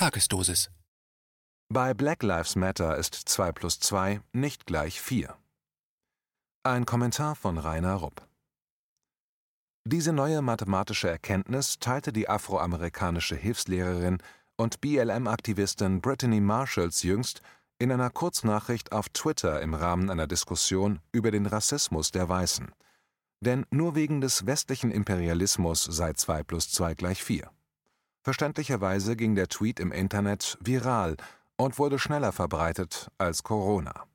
Tagesdosis. Bei Black Lives Matter ist 2 plus 2 nicht gleich 4. Ein Kommentar von Rainer Rupp. Diese neue mathematische Erkenntnis teilte die afroamerikanische Hilfslehrerin und BLM-Aktivistin Brittany Marshalls jüngst in einer Kurznachricht auf Twitter im Rahmen einer Diskussion über den Rassismus der Weißen. Denn nur wegen des westlichen Imperialismus sei 2 plus 2 gleich 4. Verständlicherweise ging der Tweet im Internet viral und wurde schneller verbreitet als Corona.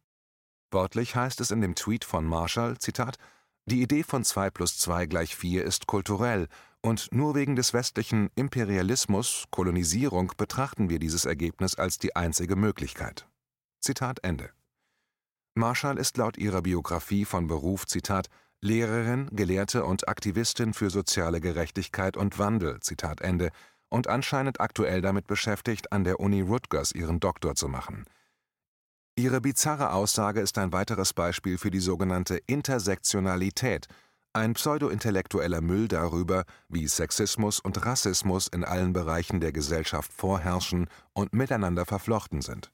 Wörtlich heißt es in dem Tweet von Marshall, Zitat, die Idee von 2 plus 2 gleich 4 ist kulturell und nur wegen des westlichen Imperialismus, Kolonisierung betrachten wir dieses Ergebnis als die einzige Möglichkeit. Zitat Ende. Marshall ist laut ihrer Biografie von Beruf, Zitat, Lehrerin, Gelehrte und Aktivistin für soziale Gerechtigkeit und Wandel, Zitat Ende, und anscheinend aktuell damit beschäftigt, an der Uni Rutgers ihren Doktor zu machen. Ihre bizarre Aussage ist ein weiteres Beispiel für die sogenannte Intersektionalität, ein pseudo-intellektueller Müll darüber, wie Sexismus und Rassismus in allen Bereichen der Gesellschaft vorherrschen und miteinander verflochten sind.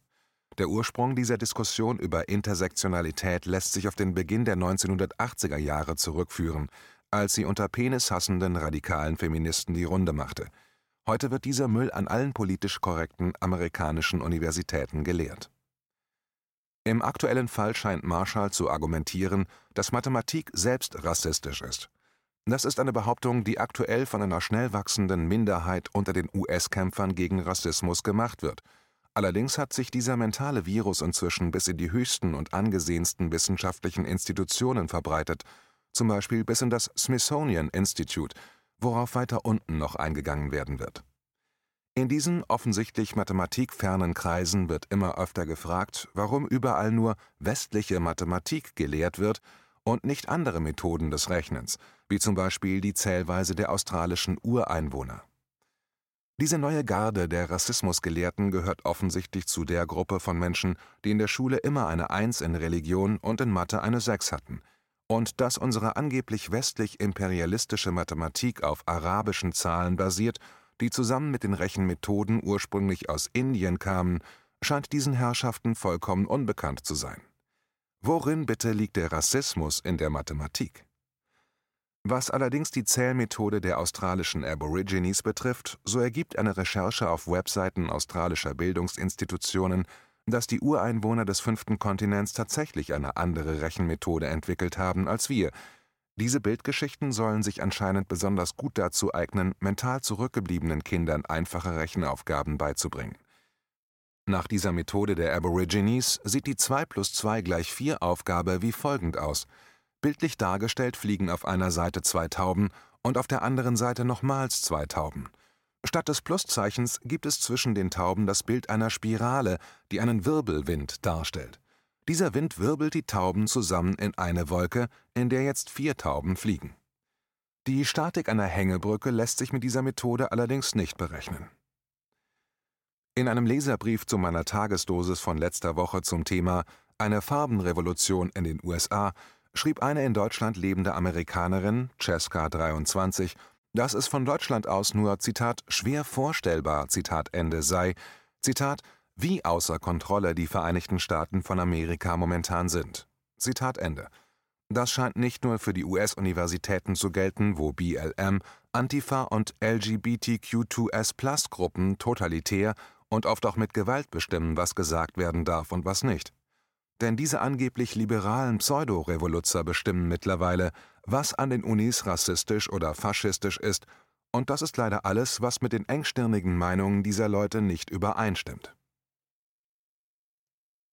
Der Ursprung dieser Diskussion über Intersektionalität lässt sich auf den Beginn der 1980er Jahre zurückführen, als sie unter penishassenden radikalen Feministen die Runde machte – Heute wird dieser Müll an allen politisch korrekten amerikanischen Universitäten gelehrt. Im aktuellen Fall scheint Marshall zu argumentieren, dass Mathematik selbst rassistisch ist. Das ist eine Behauptung, die aktuell von einer schnell wachsenden Minderheit unter den US-Kämpfern gegen Rassismus gemacht wird. Allerdings hat sich dieser mentale Virus inzwischen bis in die höchsten und angesehensten wissenschaftlichen Institutionen verbreitet, zum Beispiel bis in das Smithsonian Institute, worauf weiter unten noch eingegangen werden wird. In diesen offensichtlich mathematikfernen Kreisen wird immer öfter gefragt, warum überall nur westliche Mathematik gelehrt wird und nicht andere Methoden des Rechnens, wie zum Beispiel die Zählweise der australischen Ureinwohner. Diese neue Garde der Rassismusgelehrten gehört offensichtlich zu der Gruppe von Menschen, die in der Schule immer eine Eins in Religion und in Mathe eine Sechs hatten – und dass unsere angeblich westlich-imperialistische Mathematik auf arabischen Zahlen basiert, die zusammen mit den Rechenmethoden ursprünglich aus Indien kamen, scheint diesen Herrschaften vollkommen unbekannt zu sein. Worin bitte liegt der Rassismus in der Mathematik? Was allerdings die Zählmethode der australischen Aborigines betrifft, so ergibt eine Recherche auf Webseiten australischer Bildungsinstitutionen dass die Ureinwohner des fünften Kontinents tatsächlich eine andere Rechenmethode entwickelt haben als wir. Diese Bildgeschichten sollen sich anscheinend besonders gut dazu eignen, mental zurückgebliebenen Kindern einfache Rechenaufgaben beizubringen. Nach dieser Methode der Aborigines sieht die 2 plus 2 gleich 4 Aufgabe wie folgend aus. Bildlich dargestellt fliegen auf einer Seite zwei Tauben und auf der anderen Seite nochmals zwei Tauben. Statt des Pluszeichens gibt es zwischen den Tauben das Bild einer Spirale, die einen Wirbelwind darstellt. Dieser Wind wirbelt die Tauben zusammen in eine Wolke, in der jetzt vier Tauben fliegen. Die Statik einer Hängebrücke lässt sich mit dieser Methode allerdings nicht berechnen. In einem Leserbrief zu meiner Tagesdosis von letzter Woche zum Thema Eine Farbenrevolution in den USA schrieb eine in Deutschland lebende Amerikanerin, Cesca 23, dass es von Deutschland aus nur, Zitat, schwer vorstellbar, Zitat Ende sei, Zitat, wie außer Kontrolle die Vereinigten Staaten von Amerika momentan sind. Zitat Ende. Das scheint nicht nur für die US-Universitäten zu gelten, wo BLM, Antifa und LGBTQ2S-Plus-Gruppen totalitär und oft auch mit Gewalt bestimmen, was gesagt werden darf und was nicht. Denn diese angeblich liberalen Pseudo-Revoluzzer bestimmen mittlerweile, was an den Unis rassistisch oder faschistisch ist, und das ist leider alles, was mit den engstirnigen Meinungen dieser Leute nicht übereinstimmt.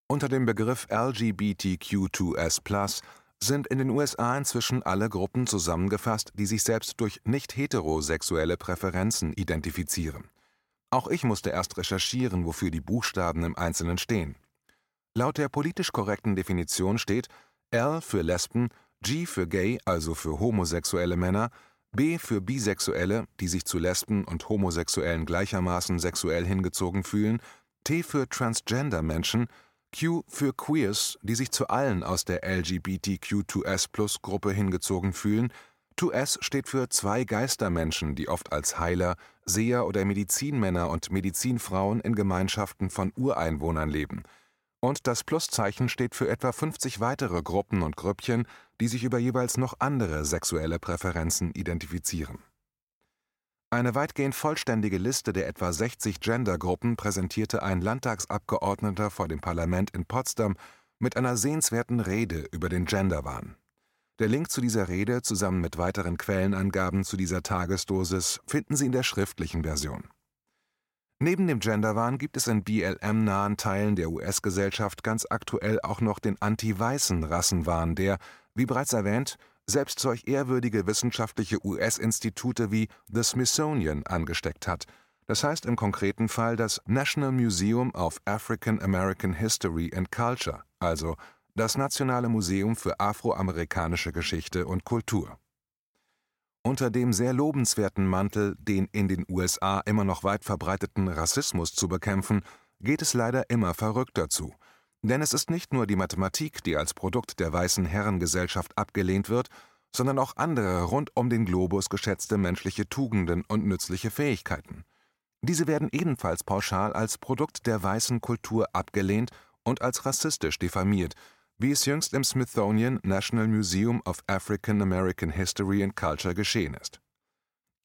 Unter dem Begriff LGBTQ2S sind in den USA inzwischen alle Gruppen zusammengefasst, die sich selbst durch nicht heterosexuelle Präferenzen identifizieren. Auch ich musste erst recherchieren, wofür die Buchstaben im Einzelnen stehen. Laut der politisch korrekten Definition steht L für Lesben, G für Gay, also für homosexuelle Männer, B für Bisexuelle, die sich zu Lesben und Homosexuellen gleichermaßen sexuell hingezogen fühlen, T für Transgender-Menschen, Q für Queers, die sich zu allen aus der LGBTQ2S-Plus-Gruppe hingezogen fühlen, 2S steht für zwei Geistermenschen, die oft als Heiler, Seher oder Medizinmänner und Medizinfrauen in Gemeinschaften von Ureinwohnern leben. Und das Pluszeichen steht für etwa 50 weitere Gruppen und Grüppchen, die sich über jeweils noch andere sexuelle Präferenzen identifizieren. Eine weitgehend vollständige Liste der etwa 60 Gendergruppen präsentierte ein Landtagsabgeordneter vor dem Parlament in Potsdam mit einer sehenswerten Rede über den Genderwahn. Der Link zu dieser Rede zusammen mit weiteren Quellenangaben zu dieser Tagesdosis finden Sie in der schriftlichen Version. Neben dem Genderwahn gibt es in BLM-nahen Teilen der US-Gesellschaft ganz aktuell auch noch den anti-weißen Rassenwahn, der, wie bereits erwähnt, selbst solch ehrwürdige wissenschaftliche US-Institute wie The Smithsonian angesteckt hat, das heißt im konkreten Fall das National Museum of African American History and Culture, also das Nationale Museum für afroamerikanische Geschichte und Kultur. Unter dem sehr lobenswerten Mantel, den in den USA immer noch weit verbreiteten Rassismus zu bekämpfen, geht es leider immer verrückter zu – denn es ist nicht nur die Mathematik, die als Produkt der weißen Herrengesellschaft abgelehnt wird, sondern auch andere rund um den Globus geschätzte menschliche Tugenden und nützliche Fähigkeiten. Diese werden ebenfalls pauschal als Produkt der weißen Kultur abgelehnt und als rassistisch diffamiert, wie es jüngst im Smithsonian National Museum of African American History and Culture geschehen ist.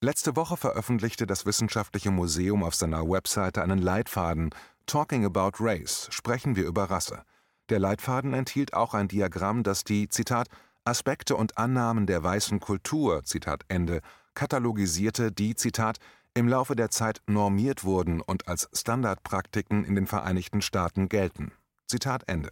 Letzte Woche veröffentlichte das Wissenschaftliche Museum auf seiner Webseite einen Leitfaden Talking About Race sprechen wir über Rasse. Der Leitfaden enthielt auch ein Diagramm, das die Zitat Aspekte und Annahmen der weißen Kultur Zitat Ende katalogisierte, die Zitat im Laufe der Zeit normiert wurden und als Standardpraktiken in den Vereinigten Staaten gelten. Zitat Ende.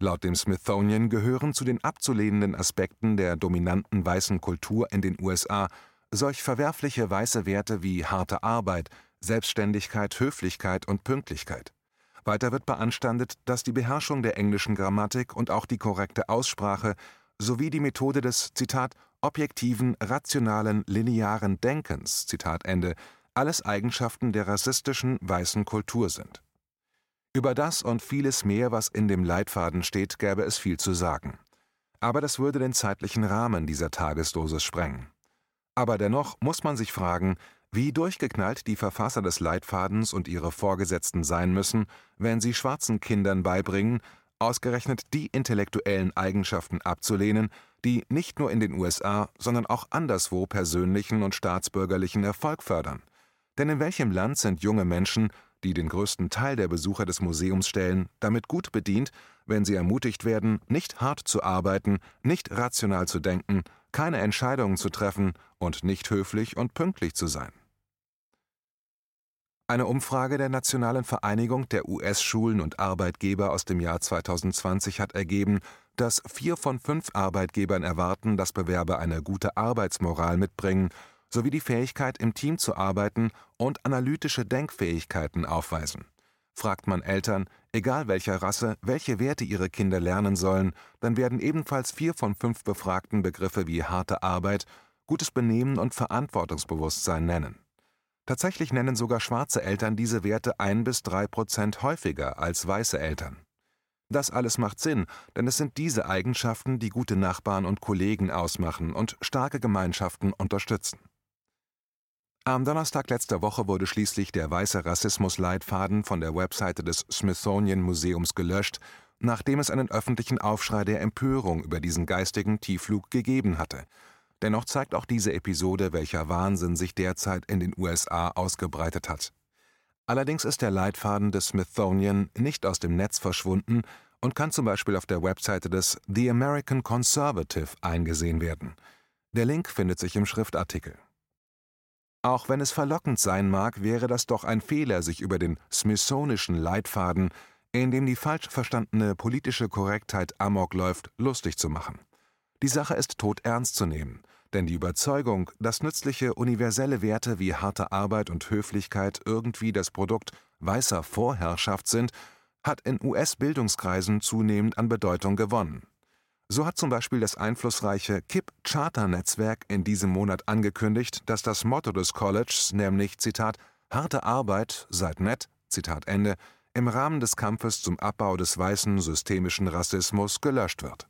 Laut dem Smithsonian gehören zu den abzulehnenden Aspekten der dominanten weißen Kultur in den USA solch verwerfliche weiße Werte wie harte Arbeit, Selbstständigkeit, Höflichkeit und Pünktlichkeit. Weiter wird beanstandet, dass die Beherrschung der englischen Grammatik und auch die korrekte Aussprache sowie die Methode des Zitat objektiven, rationalen, linearen Denkens Zitat Ende alles Eigenschaften der rassistischen weißen Kultur sind. Über das und vieles mehr, was in dem Leitfaden steht, gäbe es viel zu sagen. Aber das würde den zeitlichen Rahmen dieser Tagesdosis sprengen. Aber dennoch muss man sich fragen, wie durchgeknallt die Verfasser des Leitfadens und ihre Vorgesetzten sein müssen, wenn sie schwarzen Kindern beibringen, ausgerechnet die intellektuellen Eigenschaften abzulehnen, die nicht nur in den USA, sondern auch anderswo persönlichen und staatsbürgerlichen Erfolg fördern. Denn in welchem Land sind junge Menschen, die den größten Teil der Besucher des Museums stellen, damit gut bedient, wenn sie ermutigt werden, nicht hart zu arbeiten, nicht rational zu denken, keine Entscheidungen zu treffen und nicht höflich und pünktlich zu sein. Eine Umfrage der Nationalen Vereinigung der US-Schulen und Arbeitgeber aus dem Jahr 2020 hat ergeben, dass vier von fünf Arbeitgebern erwarten, dass Bewerber eine gute Arbeitsmoral mitbringen sowie die Fähigkeit, im Team zu arbeiten und analytische Denkfähigkeiten aufweisen. Fragt man Eltern, egal welcher Rasse, welche Werte ihre Kinder lernen sollen, dann werden ebenfalls vier von fünf Befragten Begriffe wie harte Arbeit, gutes Benehmen und Verantwortungsbewusstsein nennen. Tatsächlich nennen sogar schwarze Eltern diese Werte ein bis drei Prozent häufiger als weiße Eltern. Das alles macht Sinn, denn es sind diese Eigenschaften, die gute Nachbarn und Kollegen ausmachen und starke Gemeinschaften unterstützen. Am Donnerstag letzter Woche wurde schließlich der weiße Rassismus-Leitfaden von der Webseite des Smithsonian Museums gelöscht, nachdem es einen öffentlichen Aufschrei der Empörung über diesen geistigen Tiefflug gegeben hatte – Dennoch zeigt auch diese Episode, welcher Wahnsinn sich derzeit in den USA ausgebreitet hat. Allerdings ist der Leitfaden des Smithsonian nicht aus dem Netz verschwunden und kann zum Beispiel auf der Webseite des The American Conservative eingesehen werden. Der Link findet sich im Schriftartikel. Auch wenn es verlockend sein mag, wäre das doch ein Fehler, sich über den Smithsonischen Leitfaden, in dem die falsch verstandene politische Korrektheit amok läuft, lustig zu machen. Die Sache ist todernst zu nehmen, denn die Überzeugung, dass nützliche universelle Werte wie harte Arbeit und Höflichkeit irgendwie das Produkt weißer Vorherrschaft sind, hat in US-Bildungskreisen zunehmend an Bedeutung gewonnen. So hat zum Beispiel das einflussreiche KIP Charter Netzwerk in diesem Monat angekündigt, dass das Motto des Colleges, nämlich Zitat harte Arbeit, seid nett, Zitat Ende, im Rahmen des Kampfes zum Abbau des weißen systemischen Rassismus gelöscht wird.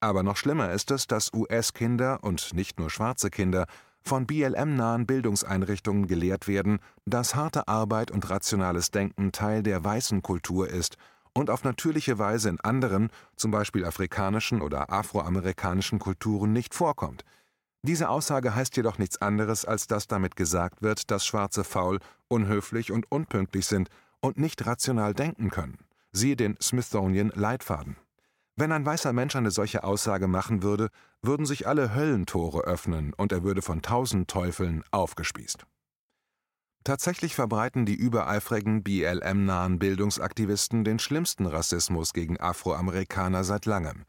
Aber noch schlimmer ist es, dass US-Kinder und nicht nur schwarze Kinder von BLM-nahen Bildungseinrichtungen gelehrt werden, dass harte Arbeit und rationales Denken Teil der weißen Kultur ist und auf natürliche Weise in anderen, zum Beispiel afrikanischen oder afroamerikanischen Kulturen nicht vorkommt. Diese Aussage heißt jedoch nichts anderes, als dass damit gesagt wird, dass Schwarze faul, unhöflich und unpünktlich sind und nicht rational denken können. Siehe den Smithsonian Leitfaden. Wenn ein weißer Mensch eine solche Aussage machen würde, würden sich alle Höllentore öffnen und er würde von tausend Teufeln aufgespießt. Tatsächlich verbreiten die übereifrigen BLM-nahen Bildungsaktivisten den schlimmsten Rassismus gegen Afroamerikaner seit langem.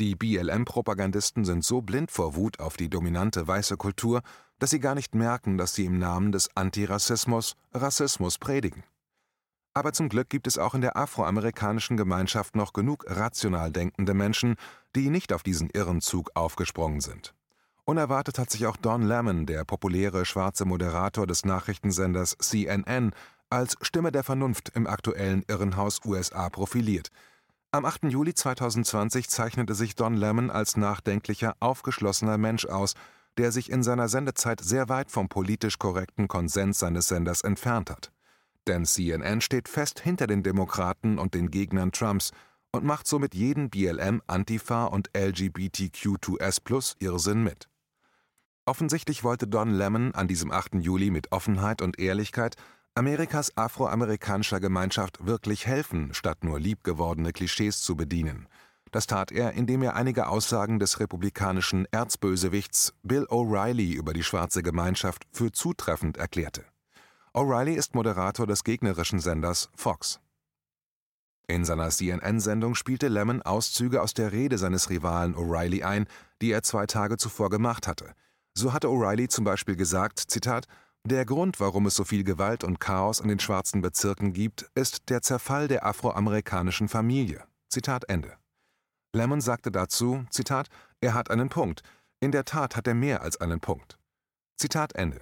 Die BLM-Propagandisten sind so blind vor Wut auf die dominante weiße Kultur, dass sie gar nicht merken, dass sie im Namen des Antirassismus Rassismus predigen. Aber zum Glück gibt es auch in der afroamerikanischen Gemeinschaft noch genug rational denkende Menschen, die nicht auf diesen irren Zug aufgesprungen sind. Unerwartet hat sich auch Don Lemon, der populäre schwarze Moderator des Nachrichtensenders CNN, als Stimme der Vernunft im aktuellen Irrenhaus USA profiliert. Am 8. Juli 2020 zeichnete sich Don Lemon als nachdenklicher, aufgeschlossener Mensch aus, der sich in seiner Sendezeit sehr weit vom politisch korrekten Konsens seines Senders entfernt hat. Denn CNN steht fest hinter den Demokraten und den Gegnern Trumps und macht somit jeden BLM, Antifa und LGBTQ2S Irrsinn mit. Offensichtlich wollte Don Lemon an diesem 8. Juli mit Offenheit und Ehrlichkeit Amerikas afroamerikanischer Gemeinschaft wirklich helfen, statt nur liebgewordene Klischees zu bedienen. Das tat er, indem er einige Aussagen des republikanischen Erzbösewichts Bill O'Reilly über die schwarze Gemeinschaft für zutreffend erklärte. O'Reilly ist Moderator des gegnerischen Senders Fox. In seiner CNN-Sendung spielte Lemon Auszüge aus der Rede seines Rivalen O'Reilly ein, die er zwei Tage zuvor gemacht hatte. So hatte O'Reilly zum Beispiel gesagt, Zitat, der Grund, warum es so viel Gewalt und Chaos in den schwarzen Bezirken gibt, ist der Zerfall der afroamerikanischen Familie. Zitat Ende. Lemon sagte dazu, Zitat, er hat einen Punkt. In der Tat hat er mehr als einen Punkt. Zitat Ende.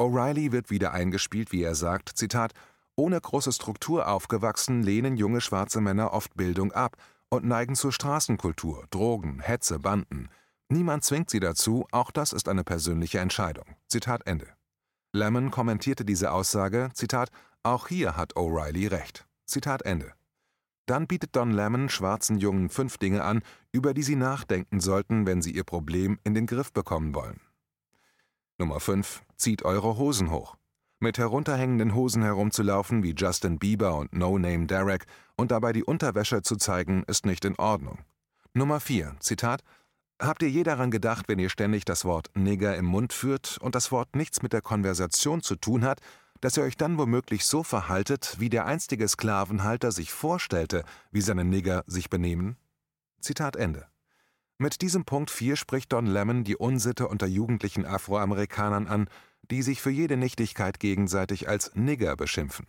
O'Reilly wird wieder eingespielt, wie er sagt, Zitat, ohne große Struktur aufgewachsen, lehnen junge schwarze Männer oft Bildung ab und neigen zur Straßenkultur, Drogen, Hetze, Banden. Niemand zwingt sie dazu, auch das ist eine persönliche Entscheidung. Zitat Ende. Lemon kommentierte diese Aussage, Zitat, auch hier hat O'Reilly recht. Zitat Ende. Dann bietet Don Lemon schwarzen Jungen fünf Dinge an, über die sie nachdenken sollten, wenn sie ihr Problem in den Griff bekommen wollen. Nummer 5. Zieht eure Hosen hoch. Mit herunterhängenden Hosen herumzulaufen wie Justin Bieber und No Name Derek und dabei die Unterwäsche zu zeigen, ist nicht in Ordnung. Nummer 4. Zitat Habt ihr je daran gedacht, wenn ihr ständig das Wort Nigger im Mund führt und das Wort nichts mit der Konversation zu tun hat, dass ihr euch dann womöglich so verhaltet, wie der einstige Sklavenhalter sich vorstellte, wie seine Nigger sich benehmen? Zitat Ende. Mit diesem Punkt 4 spricht Don Lemon die Unsitte unter jugendlichen Afroamerikanern an, die sich für jede Nichtigkeit gegenseitig als Nigger beschimpfen.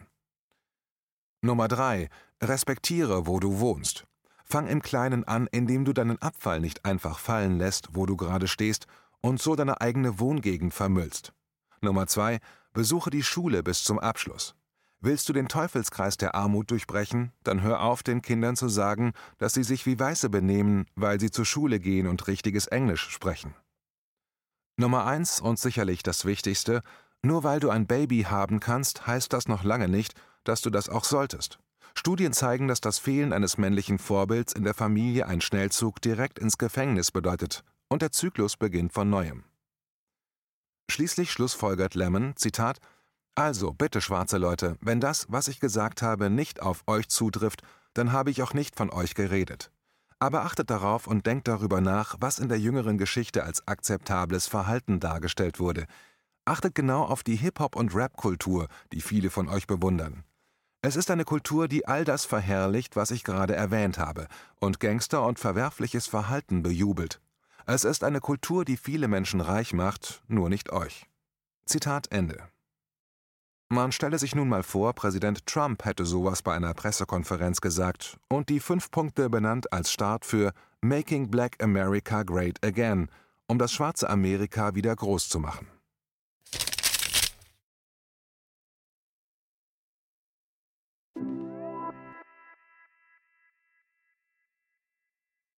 Nummer 3. Respektiere, wo du wohnst. Fang im Kleinen an, indem du deinen Abfall nicht einfach fallen lässt, wo du gerade stehst, und so deine eigene Wohngegend vermüllst. Nummer 2. Besuche die Schule bis zum Abschluss. Willst du den Teufelskreis der Armut durchbrechen, dann hör auf, den Kindern zu sagen, dass sie sich wie Weiße benehmen, weil sie zur Schule gehen und richtiges Englisch sprechen. Nummer eins und sicherlich das Wichtigste, nur weil du ein Baby haben kannst, heißt das noch lange nicht, dass du das auch solltest. Studien zeigen, dass das Fehlen eines männlichen Vorbilds in der Familie einen Schnellzug direkt ins Gefängnis bedeutet und der Zyklus beginnt von neuem. Schließlich schlussfolgert Lemon, Zitat, also, bitte, schwarze Leute, wenn das, was ich gesagt habe, nicht auf euch zutrifft, dann habe ich auch nicht von euch geredet. Aber achtet darauf und denkt darüber nach, was in der jüngeren Geschichte als akzeptables Verhalten dargestellt wurde. Achtet genau auf die Hip-Hop- und Rap-Kultur, die viele von euch bewundern. Es ist eine Kultur, die all das verherrlicht, was ich gerade erwähnt habe, und Gangster und verwerfliches Verhalten bejubelt. Es ist eine Kultur, die viele Menschen reich macht, nur nicht euch. Zitat Ende. Man stelle sich nun mal vor, Präsident Trump hätte sowas bei einer Pressekonferenz gesagt und die fünf Punkte benannt als Start für Making Black America Great Again, um das schwarze Amerika wieder groß zu machen.